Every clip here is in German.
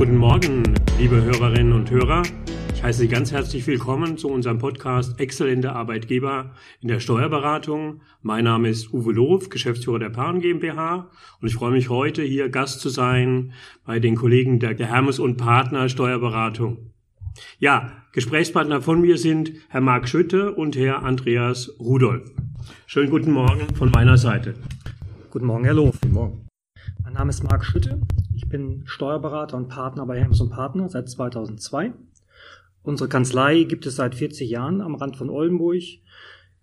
guten Morgen, liebe Hörerinnen und Hörer. Ich heiße Sie ganz herzlich willkommen zu unserem Podcast Exzellente Arbeitgeber in der Steuerberatung. Mein Name ist Uwe Loof, Geschäftsführer der Paaren GmbH und ich freue mich heute hier Gast zu sein bei den Kollegen der Hermes und Partner Steuerberatung. Ja, Gesprächspartner von mir sind Herr Marc Schütte und Herr Andreas Rudolph. Schönen guten Morgen von meiner Seite. Guten Morgen, Herr Loof. Guten Morgen. Mein Name ist Marc Schütte. Ich bin Steuerberater und Partner bei Hermes und Partner seit 2002 Unsere Kanzlei gibt es seit 40 Jahren am Rand von Oldenburg.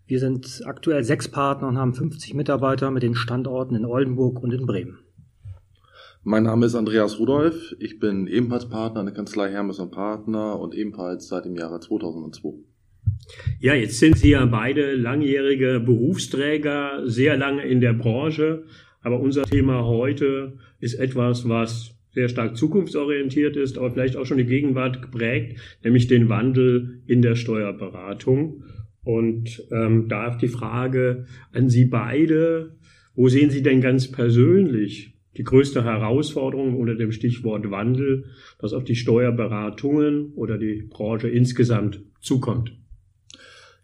Wir sind aktuell sechs Partner und haben 50 Mitarbeiter mit den Standorten in Oldenburg und in Bremen. Mein Name ist Andreas Rudolph. Ich bin ebenfalls Partner in der Kanzlei Hermes und Partner und ebenfalls seit dem Jahre 2002. Ja, jetzt sind Sie ja beide langjährige Berufsträger, sehr lange in der Branche. Aber unser Thema heute ist etwas, was sehr stark zukunftsorientiert ist, aber vielleicht auch schon die Gegenwart geprägt, nämlich den Wandel in der Steuerberatung. Und ähm, da die Frage an Sie beide, wo sehen Sie denn ganz persönlich die größte Herausforderung unter dem Stichwort Wandel, das auf die Steuerberatungen oder die Branche insgesamt zukommt?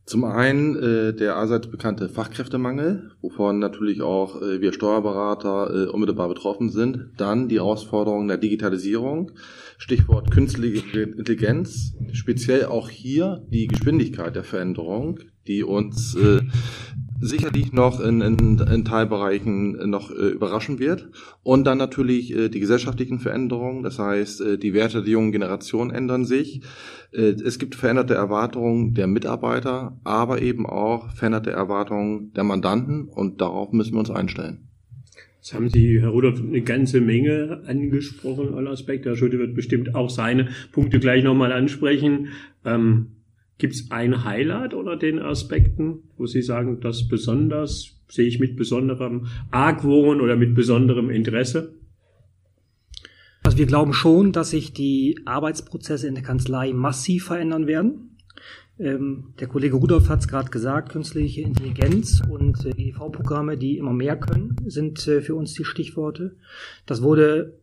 Zum einen äh, der allseits bekannte Fachkräftemangel, wovon natürlich auch äh, wir Steuerberater äh, unmittelbar betroffen sind. Dann die Herausforderung der Digitalisierung, Stichwort künstliche Intelligenz, speziell auch hier die Geschwindigkeit der Veränderung, die uns äh, sicherlich noch in, in, in Teilbereichen noch äh, überraschen wird. Und dann natürlich äh, die gesellschaftlichen Veränderungen, das heißt, äh, die Werte der jungen Generation ändern sich. Äh, es gibt veränderte Erwartungen der Mitarbeiter, aber eben auch veränderte Erwartungen der Mandanten und darauf müssen wir uns einstellen. Jetzt haben Sie, Herr Rudolph, eine ganze Menge angesprochen, alle Aspekte. Herr Schulte wird bestimmt auch seine Punkte gleich nochmal ansprechen. Ähm, Gibt es ein Highlight oder den Aspekten, wo Sie sagen, das besonders sehe ich mit besonderem Argwohn oder mit besonderem Interesse? Also wir glauben schon, dass sich die Arbeitsprozesse in der Kanzlei massiv verändern werden. Ähm, der Kollege Rudolph hat es gerade gesagt, künstliche Intelligenz und äh, EDV-Programme, die immer mehr können, sind äh, für uns die Stichworte. Das wurde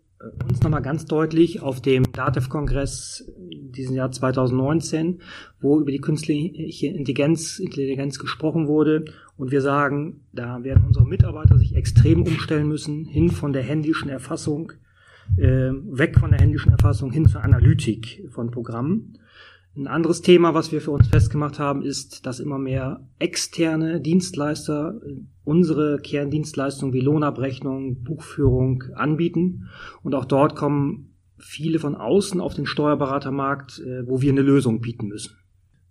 uns nochmal ganz deutlich auf dem DATEV-Kongress diesen Jahr 2019, wo über die künstliche Intelligenz, Intelligenz gesprochen wurde. Und wir sagen, da werden unsere Mitarbeiter sich extrem umstellen müssen, hin von der händischen Erfassung, äh, weg von der händischen Erfassung hin zur Analytik von Programmen. Ein anderes Thema, was wir für uns festgemacht haben, ist, dass immer mehr externe Dienstleister unsere Kerndienstleistungen wie Lohnabrechnung, Buchführung anbieten. Und auch dort kommen viele von außen auf den Steuerberatermarkt, äh, wo wir eine Lösung bieten müssen.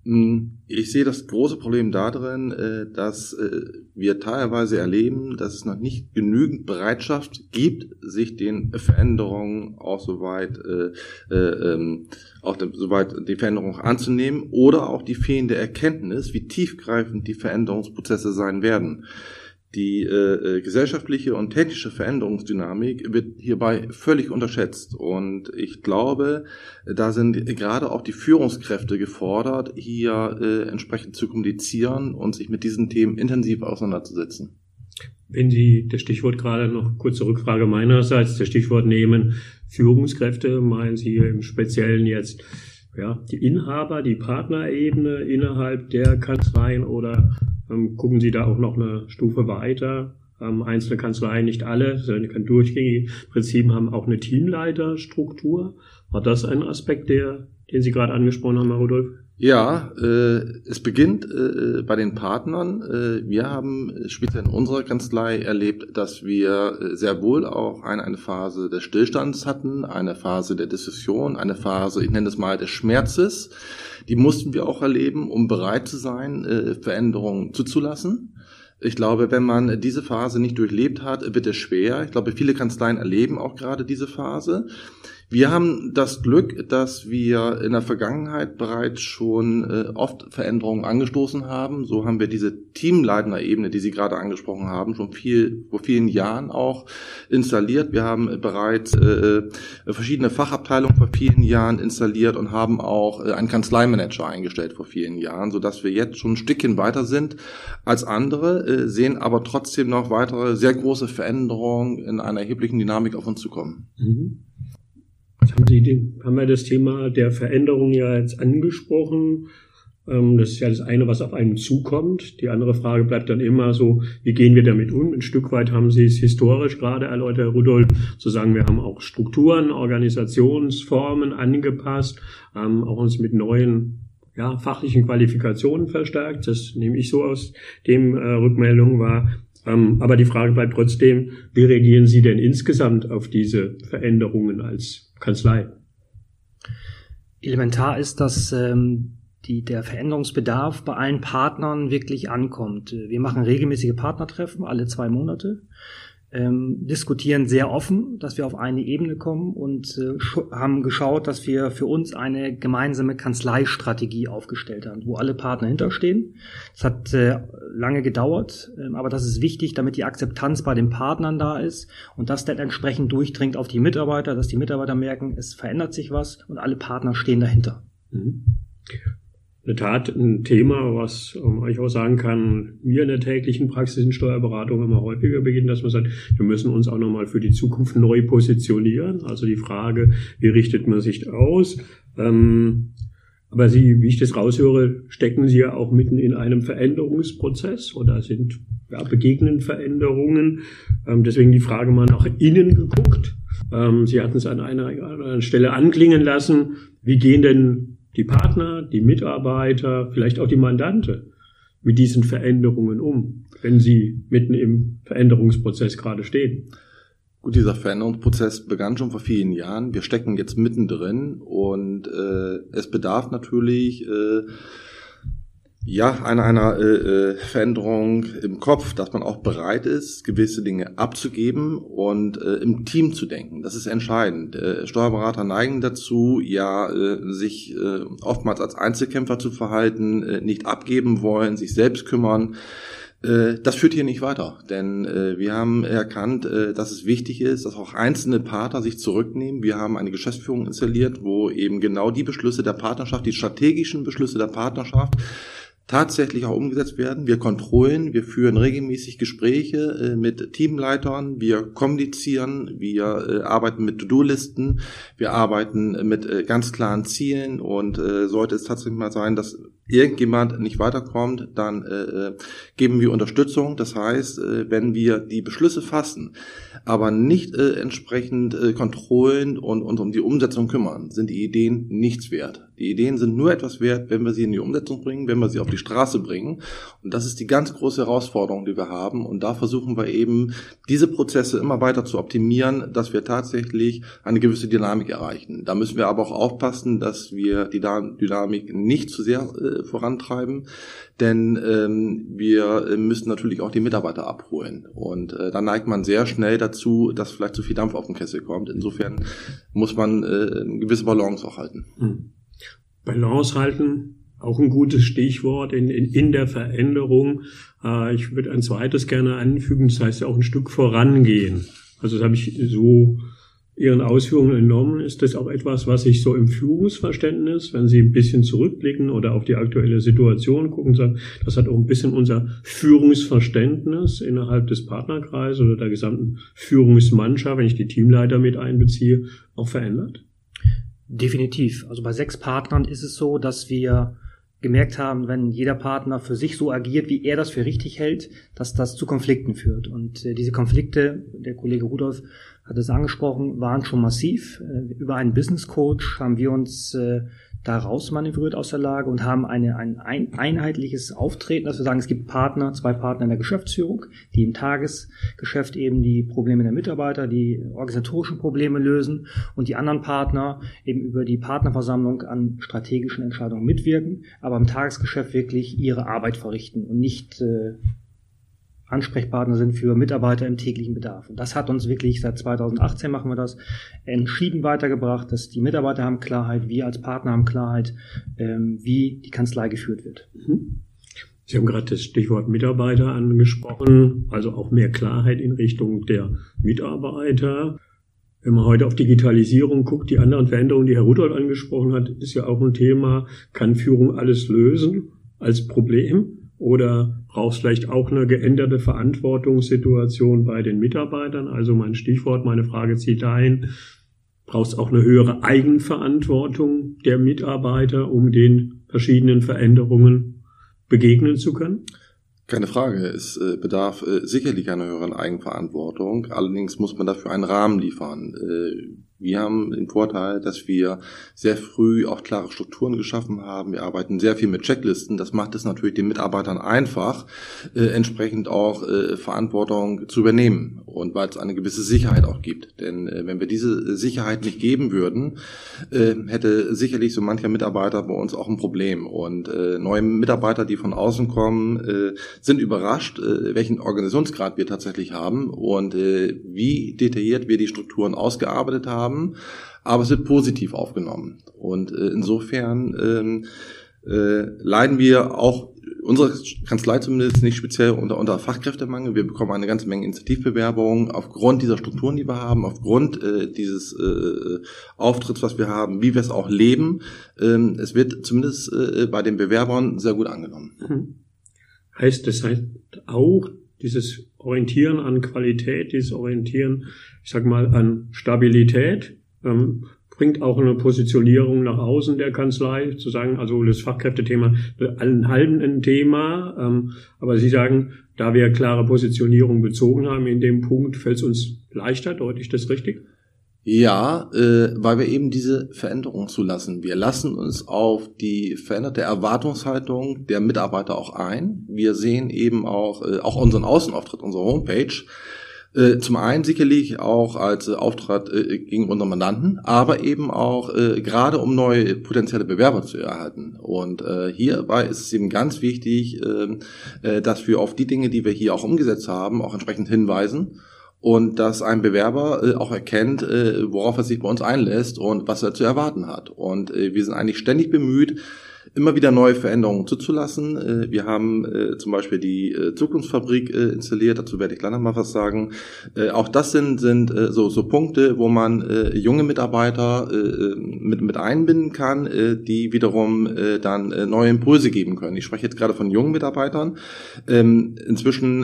Hm, ich sehe das große Problem darin, äh, dass äh, wir teilweise erleben, dass es noch nicht genügend Bereitschaft gibt, sich den Veränderungen auch soweit, äh, ähm, auch soweit die Veränderungen anzunehmen oder auch die fehlende Erkenntnis, wie tiefgreifend die Veränderungsprozesse sein werden. Die äh, äh, gesellschaftliche und technische Veränderungsdynamik wird hierbei völlig unterschätzt. Und ich glaube, da sind gerade auch die Führungskräfte gefordert, hier äh, entsprechend zu kommunizieren und sich mit diesen Themen intensiv auseinanderzusetzen. Wenn Sie das Stichwort gerade noch kurze Rückfrage meinerseits, das Stichwort nehmen, Führungskräfte, meinen Sie im Speziellen jetzt ja, die Inhaber, die Partnerebene innerhalb der Kanzleien oder ähm, gucken Sie da auch noch eine Stufe weiter. Ähm, einzelne Kanzleien, nicht alle, sondern kein durchgängiges Prinzip, haben auch eine Teamleiterstruktur. War das ein Aspekt, der, den Sie gerade angesprochen haben, Herr Rudolf? Ja, äh, es beginnt äh, bei den Partnern. Äh, wir haben speziell in unserer Kanzlei erlebt, dass wir äh, sehr wohl auch eine, eine Phase des Stillstands hatten, eine Phase der Diskussion, eine Phase, ich nenne es mal, des Schmerzes. Die mussten wir auch erleben, um bereit zu sein, äh, Veränderungen zuzulassen. Ich glaube, wenn man diese Phase nicht durchlebt hat, wird es schwer. Ich glaube, viele Kanzleien erleben auch gerade diese Phase. Wir haben das Glück, dass wir in der Vergangenheit bereits schon äh, oft Veränderungen angestoßen haben. So haben wir diese Teamleitner-Ebene, die Sie gerade angesprochen haben, schon viel, vor vielen Jahren auch installiert. Wir haben bereits äh, verschiedene Fachabteilungen vor vielen Jahren installiert und haben auch äh, einen Kanzleimanager eingestellt vor vielen Jahren, sodass wir jetzt schon ein Stückchen weiter sind als andere, äh, sehen aber trotzdem noch weitere sehr große Veränderungen in einer erheblichen Dynamik auf uns zukommen. Mhm. Jetzt haben, Sie haben wir das Thema der Veränderung ja jetzt angesprochen. Ähm, das ist ja das eine, was auf einen zukommt. Die andere Frage bleibt dann immer so, wie gehen wir damit um? Ein Stück weit haben Sie es historisch gerade erläutert, Herr Rudolf, zu sagen, wir haben auch Strukturen, Organisationsformen angepasst, ähm, auch uns mit neuen ja, fachlichen Qualifikationen verstärkt. Das nehme ich so aus dem äh, Rückmeldungen wahr. Ähm, aber die Frage bleibt trotzdem, wie reagieren Sie denn insgesamt auf diese Veränderungen als Kanzlei? Elementar ist, dass ähm, die, der Veränderungsbedarf bei allen Partnern wirklich ankommt. Wir machen regelmäßige Partnertreffen alle zwei Monate ähm, diskutieren sehr offen, dass wir auf eine Ebene kommen und äh, haben geschaut, dass wir für uns eine gemeinsame Kanzleistrategie aufgestellt haben, wo alle Partner hinterstehen. Das hat äh, lange gedauert, äh, aber das ist wichtig, damit die Akzeptanz bei den Partnern da ist und das dann entsprechend durchdringt auf die Mitarbeiter, dass die Mitarbeiter merken, es verändert sich was und alle Partner stehen dahinter. Mhm in der Tat ein Thema, was ähm, ich auch sagen kann, wir in der täglichen Praxis in Steuerberatung immer häufiger beginnen, dass man sagt, wir müssen uns auch nochmal für die Zukunft neu positionieren. Also die Frage, wie richtet man sich aus? Ähm, aber Sie, wie ich das raushöre, stecken Sie ja auch mitten in einem Veränderungsprozess oder sind ja, begegnen Veränderungen. Ähm, deswegen die Frage mal nach innen geguckt. Ähm, Sie hatten es an einer, an einer Stelle anklingen lassen. Wie gehen denn die Partner, die Mitarbeiter, vielleicht auch die Mandante mit diesen Veränderungen um, wenn sie mitten im Veränderungsprozess gerade stehen? Gut, dieser Veränderungsprozess begann schon vor vielen Jahren. Wir stecken jetzt mittendrin und äh, es bedarf natürlich äh, ja, einer, einer äh, äh, Veränderung im Kopf, dass man auch bereit ist, gewisse Dinge abzugeben und äh, im Team zu denken. Das ist entscheidend. Äh, Steuerberater neigen dazu, ja, äh, sich äh, oftmals als Einzelkämpfer zu verhalten, äh, nicht abgeben wollen, sich selbst kümmern. Äh, das führt hier nicht weiter, denn äh, wir haben erkannt, äh, dass es wichtig ist, dass auch einzelne Partner sich zurücknehmen. Wir haben eine Geschäftsführung installiert, wo eben genau die Beschlüsse der Partnerschaft, die strategischen Beschlüsse der Partnerschaft tatsächlich auch umgesetzt werden. Wir kontrollen, wir führen regelmäßig Gespräche äh, mit Teamleitern, wir kommunizieren, wir äh, arbeiten mit To-Do-Listen, wir arbeiten mit äh, ganz klaren Zielen. Und äh, sollte es tatsächlich mal sein, dass irgendjemand nicht weiterkommt, dann äh, äh, geben wir Unterstützung. Das heißt, äh, wenn wir die Beschlüsse fassen, aber nicht äh, entsprechend äh, kontrollen und uns um die Umsetzung kümmern, sind die Ideen nichts wert. Die Ideen sind nur etwas wert, wenn wir sie in die Umsetzung bringen, wenn wir sie auf die Straße bringen. Und das ist die ganz große Herausforderung, die wir haben. Und da versuchen wir eben, diese Prozesse immer weiter zu optimieren, dass wir tatsächlich eine gewisse Dynamik erreichen. Da müssen wir aber auch aufpassen, dass wir die Dynamik nicht zu sehr äh, vorantreiben, denn ähm, wir müssen natürlich auch die Mitarbeiter abholen. Und äh, da neigt man sehr schnell dazu, dass vielleicht zu viel Dampf auf den Kessel kommt. Insofern muss man äh, eine gewisse Balance auch halten. Mhm. Balance halten, auch ein gutes Stichwort in, in, in der Veränderung. Äh, ich würde ein zweites gerne anfügen, das heißt ja auch ein Stück vorangehen. Also das habe ich so Ihren Ausführungen entnommen. Ist das auch etwas, was sich so im Führungsverständnis, wenn Sie ein bisschen zurückblicken oder auf die aktuelle Situation gucken, sagen, das hat auch ein bisschen unser Führungsverständnis innerhalb des Partnerkreises oder der gesamten Führungsmannschaft, wenn ich die Teamleiter mit einbeziehe, auch verändert? Definitiv. Also bei sechs Partnern ist es so, dass wir gemerkt haben, wenn jeder Partner für sich so agiert, wie er das für richtig hält, dass das zu Konflikten führt. Und äh, diese Konflikte, der Kollege Rudolf hat es angesprochen, waren schon massiv. Äh, über einen Business Coach haben wir uns äh, da rausmanövriert aus der Lage und haben eine, ein, ein einheitliches Auftreten, dass wir sagen, es gibt Partner, zwei Partner in der Geschäftsführung, die im Tagesgeschäft eben die Probleme der Mitarbeiter, die organisatorischen Probleme lösen und die anderen Partner eben über die Partnerversammlung an strategischen Entscheidungen mitwirken, aber im Tagesgeschäft wirklich ihre Arbeit verrichten und nicht äh, Ansprechpartner sind für Mitarbeiter im täglichen Bedarf. Und das hat uns wirklich, seit 2018 machen wir das, entschieden weitergebracht, dass die Mitarbeiter haben Klarheit, wir als Partner haben Klarheit, ähm, wie die Kanzlei geführt wird. Mhm. Sie haben gerade das Stichwort Mitarbeiter angesprochen, also auch mehr Klarheit in Richtung der Mitarbeiter. Wenn man heute auf Digitalisierung guckt, die anderen Veränderungen, die Herr Rudolph angesprochen hat, ist ja auch ein Thema, kann Führung alles lösen als Problem? Oder brauchst vielleicht auch eine geänderte Verantwortungssituation bei den Mitarbeitern? Also mein Stichwort, meine Frage zieht dahin, braucht es auch eine höhere Eigenverantwortung der Mitarbeiter, um den verschiedenen Veränderungen begegnen zu können? Keine Frage, es äh, bedarf äh, sicherlich einer höheren Eigenverantwortung. Allerdings muss man dafür einen Rahmen liefern. Äh, wir haben den Vorteil, dass wir sehr früh auch klare Strukturen geschaffen haben. Wir arbeiten sehr viel mit Checklisten. Das macht es natürlich den Mitarbeitern einfach, äh, entsprechend auch äh, Verantwortung zu übernehmen und weil es eine gewisse Sicherheit auch gibt. Denn äh, wenn wir diese Sicherheit nicht geben würden, äh, hätte sicherlich so mancher Mitarbeiter bei uns auch ein Problem. Und äh, neue Mitarbeiter, die von außen kommen, äh, sind überrascht, welchen Organisationsgrad wir tatsächlich haben und wie detailliert wir die Strukturen ausgearbeitet haben haben, aber es wird positiv aufgenommen. Und äh, insofern ähm, äh, leiden wir auch unsere Kanzlei zumindest nicht speziell unter, unter Fachkräftemangel. Wir bekommen eine ganze Menge Initiativbewerbungen aufgrund dieser Strukturen, die wir haben, aufgrund äh, dieses äh, Auftritts, was wir haben, wie wir es auch leben. Ähm, es wird zumindest äh, bei den Bewerbern sehr gut angenommen. Mhm. Heißt das heißt auch dieses Orientieren an Qualität, dieses Orientieren ich sag mal, an Stabilität, ähm, bringt auch eine Positionierung nach außen der Kanzlei, zu sagen, also das Fachkräftethema allen halben ein Thema, ähm, aber Sie sagen, da wir klare Positionierung bezogen haben in dem Punkt, fällt es uns leichter, deutlich das richtig? Ja, äh, weil wir eben diese Veränderung zulassen. Wir lassen uns auf die veränderte Erwartungshaltung der Mitarbeiter auch ein. Wir sehen eben auch, äh, auch unseren Außenauftritt, unsere Homepage, äh, zum einen sicherlich auch als äh, Auftrag äh, gegen unsere Mandanten, aber eben auch äh, gerade um neue potenzielle Bewerber zu erhalten. Und äh, hierbei ist es eben ganz wichtig, ähm, äh, dass wir auf die Dinge, die wir hier auch umgesetzt haben, auch entsprechend hinweisen und dass ein Bewerber äh, auch erkennt, äh, worauf er sich bei uns einlässt und was er zu erwarten hat. Und äh, wir sind eigentlich ständig bemüht, immer wieder neue Veränderungen zuzulassen. Äh, wir haben äh, zum Beispiel die äh, Zukunftsfabrik installiert, dazu werde ich gleich noch mal was sagen. Auch das sind, sind so, so Punkte, wo man junge Mitarbeiter mit, mit einbinden kann, die wiederum dann neue Impulse geben können. Ich spreche jetzt gerade von jungen Mitarbeitern. Ähm, inzwischen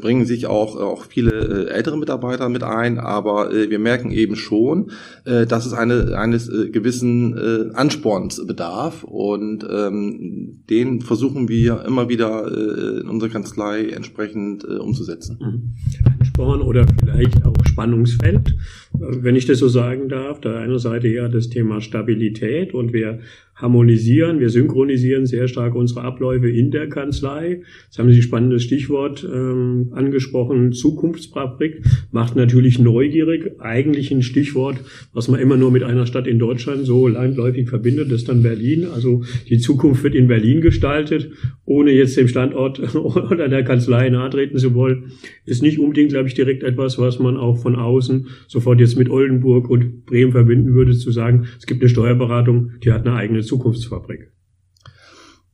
bringen sich auch, auch viele ältere Mitarbeiter mit ein, aber wir merken eben schon, dass es eine, eines gewissen Ansporns bedarf und und ähm, den versuchen wir immer wieder äh, in unserer Kanzlei entsprechend äh, umzusetzen. Mhm. Ansporn oder vielleicht auch Spannungsfeld, äh, wenn ich das so sagen darf. Da einer Seite ja das Thema Stabilität und wir harmonisieren, wir synchronisieren sehr stark unsere Abläufe in der Kanzlei. Jetzt haben Sie ein spannendes Stichwort ähm, angesprochen, Zukunftsfabrik, macht natürlich neugierig, eigentlich ein Stichwort, was man immer nur mit einer Stadt in Deutschland so landläufig verbindet, das ist dann Berlin. Also die Zukunft wird in Berlin gestaltet, ohne jetzt dem Standort oder der Kanzlei nahtreten zu wollen, ist nicht unbedingt, glaube ich, direkt etwas, was man auch von außen sofort jetzt mit Oldenburg und Bremen verbinden würde, zu sagen, es gibt eine Steuerberatung, die hat eine eigene Zukunftsfabrik.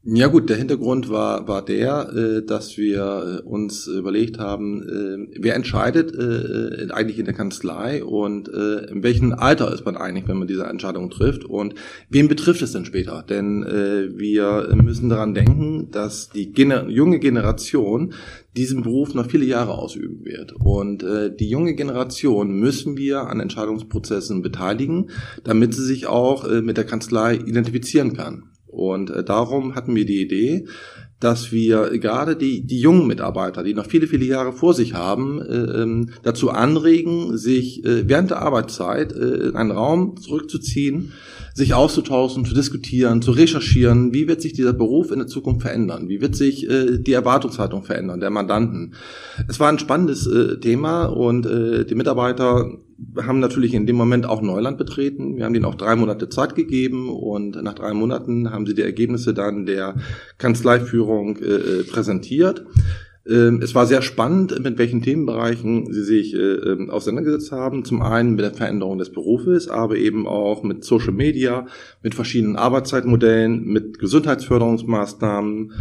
Ja gut, der Hintergrund war, war der, äh, dass wir äh, uns überlegt haben, äh, wer entscheidet eigentlich in der Kanzlei und in welchem Alter ist man eigentlich, wenn man diese Entscheidung trifft und wen betrifft es denn später? Denn wir müssen daran denken, dass die junge Generation diesen Beruf noch viele Jahre ausüben wird. Und äh, die junge Generation müssen wir an Entscheidungsprozessen beteiligen, damit sie sich auch äh, mit der Kanzlei identifizieren kann. Und äh, darum hatten wir die Idee, dass wir gerade die, die jungen Mitarbeiter, die noch viele, viele Jahre vor sich haben, äh, ähm, dazu anregen, sich äh, während der Arbeitszeit äh, in einen Raum zurückzuziehen, sich auszutauschen, zu diskutieren, zu recherchieren, wie wird sich dieser Beruf in der Zukunft verändern, wie wird sich äh, die Erwartungshaltung verändern der Mandanten. Es war ein spannendes äh, Thema und äh, die Mitarbeiter haben natürlich in dem Moment auch Neuland betreten. Wir haben denen auch drei Monate Zeit gegeben und nach drei Monaten haben sie die Ergebnisse dann der Kanzleiführung äh, präsentiert. Ähm, es war sehr spannend, mit welchen Themenbereichen sie sich äh, ähm, auseinandergesetzt haben. Zum einen mit der Veränderung des Berufes, aber eben auch mit Social Media, mit verschiedenen Arbeitszeitmodellen, mit Gesundheitsförderungsmaßnahmen,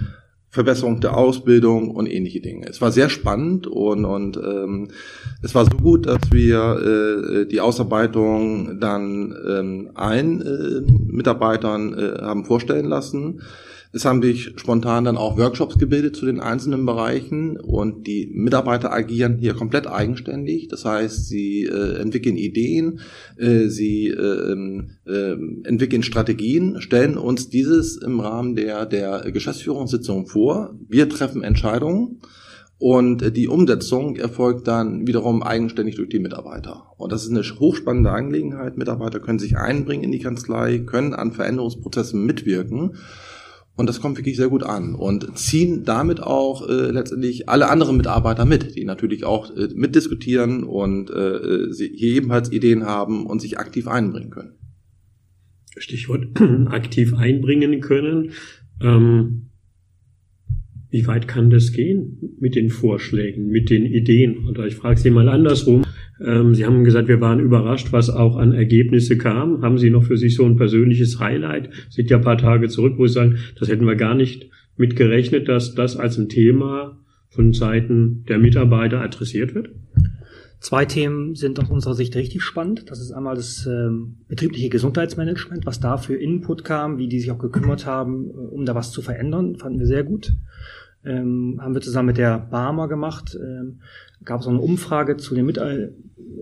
Verbesserung der Ausbildung und ähnliche Dinge. Es war sehr spannend und, und ähm, es war so gut, dass wir äh, die Ausarbeitung dann ähm, allen äh, Mitarbeitern äh, haben vorstellen lassen. Es haben sich spontan dann auch Workshops gebildet zu den einzelnen Bereichen und die Mitarbeiter agieren hier komplett eigenständig. Das heißt, sie äh, entwickeln Ideen, äh, sie äh, äh, entwickeln Strategien, stellen uns dieses im Rahmen der, der Geschäftsführungssitzung vor. Wir treffen Entscheidungen. Und die Umsetzung erfolgt dann wiederum eigenständig durch die Mitarbeiter. Und das ist eine hochspannende Angelegenheit. Mitarbeiter können sich einbringen in die Kanzlei, können an Veränderungsprozessen mitwirken. Und das kommt wirklich sehr gut an und ziehen damit auch äh, letztendlich alle anderen Mitarbeiter mit, die natürlich auch äh, mitdiskutieren und äh, hier ebenfalls Ideen haben und sich aktiv einbringen können. Stichwort aktiv einbringen können. Ähm, wie weit kann das gehen mit den Vorschlägen, mit den Ideen? Oder ich frage Sie mal andersrum. Ähm, Sie haben gesagt, wir waren überrascht, was auch an Ergebnisse kam. Haben Sie noch für sich so ein persönliches Highlight? Sind ja ein paar Tage zurück, wo Sie sagen, das hätten wir gar nicht mit gerechnet, dass das als ein Thema von Seiten der Mitarbeiter adressiert wird? Zwei Themen sind aus unserer Sicht richtig spannend. Das ist einmal das ähm, betriebliche Gesundheitsmanagement, was da für Input kam, wie die sich auch gekümmert haben, äh, um da was zu verändern, fanden wir sehr gut ähm, haben wir zusammen mit der Barmer gemacht. Ähm, gab es eine Umfrage zu den mit äh,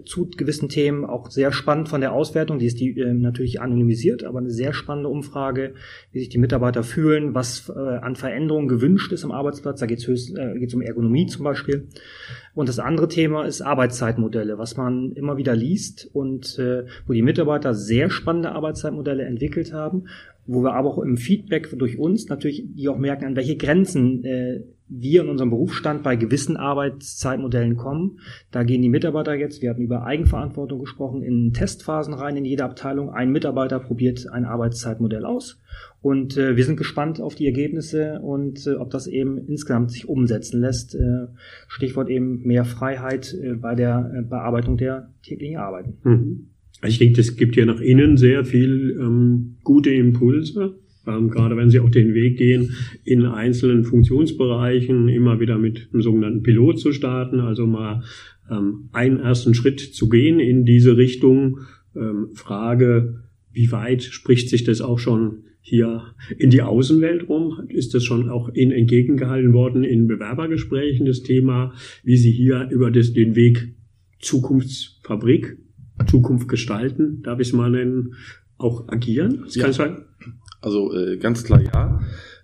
zu gewissen Themen, auch sehr spannend von der Auswertung. Die ist die äh, natürlich anonymisiert, aber eine sehr spannende Umfrage, wie sich die Mitarbeiter fühlen, was äh, an Veränderungen gewünscht ist am Arbeitsplatz. Da geht es äh, geht's um Ergonomie zum Beispiel. Und das andere Thema ist Arbeitszeitmodelle, was man immer wieder liest und äh, wo die Mitarbeiter sehr spannende Arbeitszeitmodelle entwickelt haben wo wir aber auch im Feedback durch uns natürlich die auch merken, an welche Grenzen äh, wir in unserem Berufsstand bei gewissen Arbeitszeitmodellen kommen. Da gehen die Mitarbeiter jetzt, wir hatten über Eigenverantwortung gesprochen, in Testphasen rein in jede Abteilung. Ein Mitarbeiter probiert ein Arbeitszeitmodell aus und äh, wir sind gespannt auf die Ergebnisse und äh, ob das eben insgesamt sich umsetzen lässt. Äh, Stichwort eben mehr Freiheit äh, bei der äh, Bearbeitung der täglichen Arbeiten. Mhm. Also ich denke, das gibt ja nach innen sehr viel ähm, gute Impulse, gerade wenn Sie auch den Weg gehen, in einzelnen Funktionsbereichen immer wieder mit einem sogenannten Pilot zu starten, also mal ähm, einen ersten Schritt zu gehen in diese Richtung. Ähm, Frage, wie weit spricht sich das auch schon hier in die Außenwelt rum? Ist das schon auch Ihnen entgegengehalten worden in Bewerbergesprächen, das Thema, wie Sie hier über das, den Weg Zukunftsfabrik Zukunft gestalten, darf ich es mal nennen, auch agieren? Das ja. kann sein? Also äh, ganz klar ja.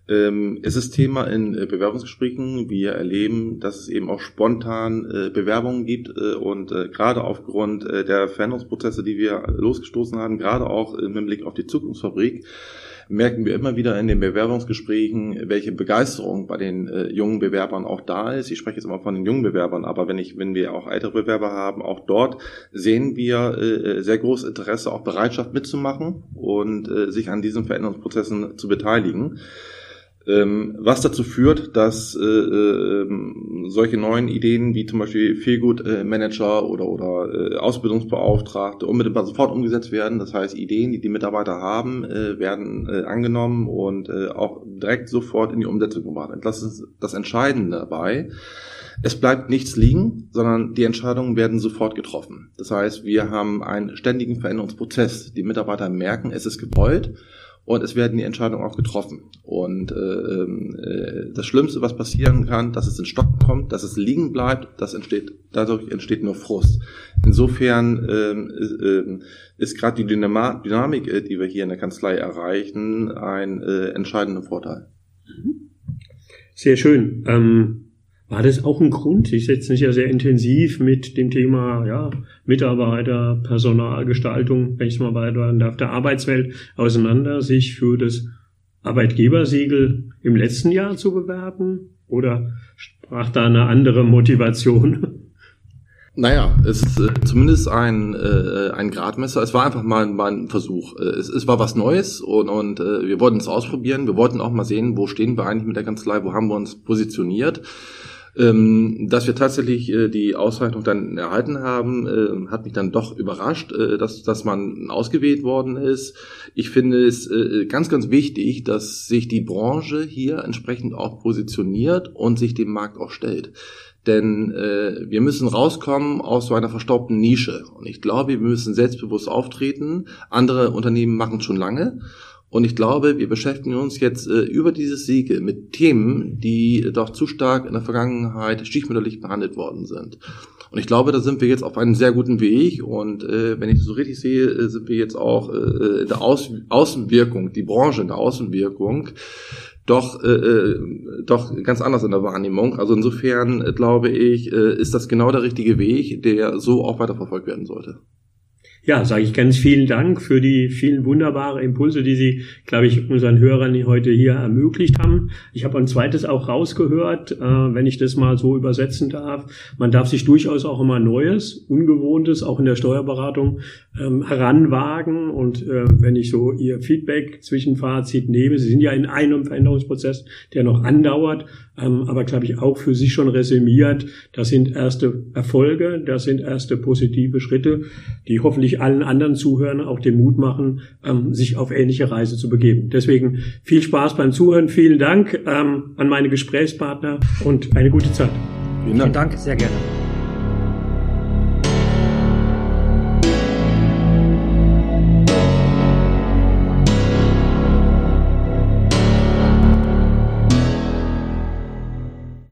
Ähm, es ist Thema in äh, Bewerbungsgesprächen. Wir erleben, dass es eben auch spontan äh, Bewerbungen gibt äh, und äh, gerade aufgrund äh, der Veränderungsprozesse, die wir losgestoßen haben, gerade auch im Blick auf die Zukunftsfabrik, merken wir immer wieder in den Bewerbungsgesprächen, welche Begeisterung bei den äh, jungen Bewerbern auch da ist. Ich spreche jetzt immer von den jungen Bewerbern, aber wenn ich, wenn wir auch ältere Bewerber haben, auch dort sehen wir äh, sehr großes Interesse, auch Bereitschaft mitzumachen und äh, sich an diesen Veränderungsprozessen zu beteiligen was dazu führt, dass äh, äh, solche neuen Ideen wie zum Beispiel Feelgood-Manager oder, oder äh, Ausbildungsbeauftragte unmittelbar sofort umgesetzt werden. Das heißt, Ideen, die die Mitarbeiter haben, äh, werden äh, angenommen und äh, auch direkt sofort in die Umsetzung gebracht. Das ist das Entscheidende dabei. Es bleibt nichts liegen, sondern die Entscheidungen werden sofort getroffen. Das heißt, wir haben einen ständigen Veränderungsprozess. Die Mitarbeiter merken, es ist gewollt und es werden die Entscheidungen auch getroffen. Und äh, äh, das Schlimmste, was passieren kann, dass es in Stocken kommt, dass es liegen bleibt, das entsteht, dadurch entsteht nur Frust. Insofern ähm, äh, ist gerade die Dynama Dynamik, äh, die wir hier in der Kanzlei erreichen, ein äh, entscheidender Vorteil. Sehr schön. Ähm war das auch ein Grund? Ich setze mich ja sehr intensiv mit dem Thema ja, Mitarbeiter, Personalgestaltung, wenn ich mal weiter darf, der Arbeitswelt auseinander, sich für das Arbeitgebersiegel im letzten Jahr zu bewerben? Oder sprach da eine andere Motivation? Naja, es ist äh, zumindest ein, äh, ein Gradmesser. Es war einfach mal, mal ein Versuch. Äh, es, es war was Neues und, und äh, wir wollten es ausprobieren. Wir wollten auch mal sehen, wo stehen wir eigentlich mit der Kanzlei, wo haben wir uns positioniert. Ähm, dass wir tatsächlich äh, die Auszeichnung dann erhalten haben, äh, hat mich dann doch überrascht, äh, dass, dass man ausgewählt worden ist. Ich finde es äh, ganz, ganz wichtig, dass sich die Branche hier entsprechend auch positioniert und sich dem Markt auch stellt. Denn äh, wir müssen rauskommen aus so einer verstaubten Nische. Und ich glaube, wir müssen selbstbewusst auftreten. Andere Unternehmen machen es schon lange. Und ich glaube, wir beschäftigen uns jetzt äh, über dieses Siege mit Themen, die doch zu stark in der Vergangenheit stiefmütterlich behandelt worden sind. Und ich glaube, da sind wir jetzt auf einem sehr guten Weg. Und äh, wenn ich das so richtig sehe, äh, sind wir jetzt auch äh, in der Aus Außenwirkung, die Branche in der Außenwirkung, doch, äh, äh, doch ganz anders in der Wahrnehmung. Also insofern äh, glaube ich, äh, ist das genau der richtige Weg, der so auch weiterverfolgt werden sollte. Ja, sage ich ganz vielen Dank für die vielen wunderbaren Impulse, die Sie, glaube ich, unseren Hörern heute hier ermöglicht haben. Ich habe ein zweites auch rausgehört, äh, wenn ich das mal so übersetzen darf. Man darf sich durchaus auch immer Neues, Ungewohntes, auch in der Steuerberatung ähm, heranwagen. Und äh, wenn ich so Ihr Feedback, Zwischenfazit nehme, Sie sind ja in einem Veränderungsprozess, der noch andauert, ähm, aber glaube ich auch für sich schon resümiert. Das sind erste Erfolge, das sind erste positive Schritte, die hoffentlich allen anderen Zuhörern auch den Mut machen, ähm, sich auf ähnliche Reise zu begeben. Deswegen viel Spaß beim Zuhören, vielen Dank ähm, an meine Gesprächspartner und eine gute Zeit. Vielen Dank, vielen Dank sehr gerne.